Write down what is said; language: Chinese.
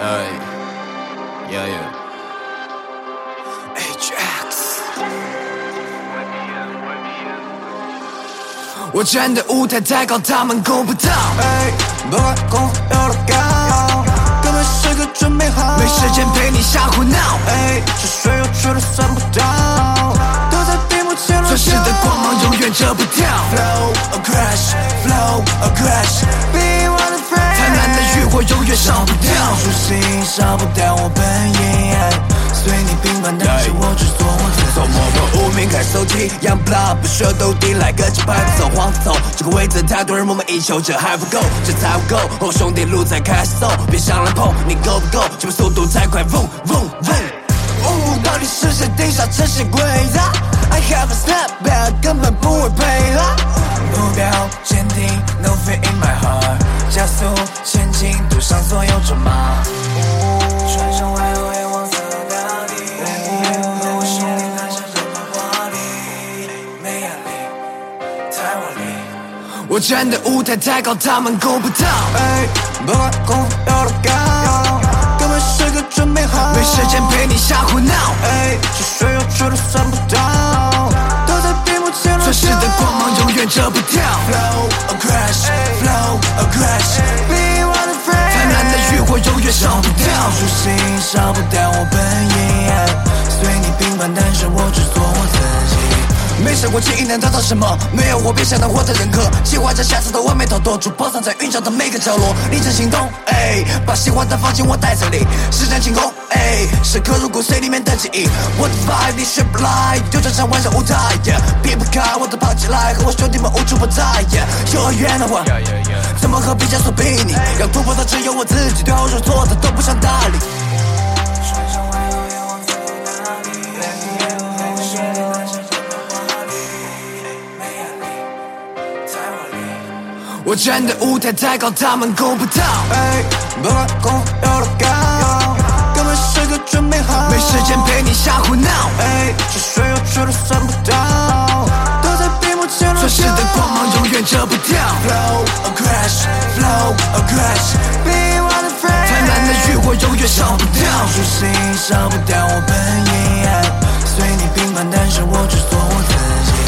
哎，yeah yeah。HX，我站的舞台太高，他们够不到。哎，不管功夫有多高，根本时刻准备好。没时间陪你瞎胡闹。哎，是谁又去了算不到，都在前钻石的光芒永远遮不掉。Flow a crash, flow a crash, 婪的欲火永远烧不掉。初心烧不掉我本意，随你平凡，但是我只做我自己。从默默无名开始走起，Young blood 不舍斗地来个金牌走黄走，这个位置太多人梦寐以求，这还不够，这才不够。哦兄弟，路在开始走，别想来碰，你够不够？节奏速度太快，vroom vroom vroom。哦，到底是谁定下这些规则？I have a step back，根本不会配合。上所有筹码。穿上外套，也往色大地。和我兄弟谈下任何话题，没压力，太华丽。我站的舞台太高，他们够不到。哎，不管功夫有多高，根本时刻准备好。没时间陪你瞎胡闹。哎，是谁又去了算不到，都在闭目前钻石的光芒永远遮不掉。欲火永远烧不掉。初心烧不掉我本意，随你平凡，但是我只做我自己。没想过轻易能得到什么，没有我别想当我的人格。计划着下次的完美逃脱，主播藏在云霄的每个角落。凌晨行动，哎，把喜欢的放进我袋子里。施展进攻，哎，时刻入骨髓里面的记忆。我的 vibe 你学不来，就站上万丈舞台，避不开我的跑起来，和我兄弟们无处不在。幼儿园的我，怎么和毕加索比拟？要突破的只有我自己，说错的都不想搭理。我兄弟谈下任何话题，没压力，太华丽。我站的舞台太高，他们够不到。哎，不管功夫有多高，根本时刻准备好。没时间陪你瞎胡闹。哎，是谁又算不到，都在闭目前钻石的光芒永远遮不掉。心烧不掉我本意，随你评判，但是我只做我自己。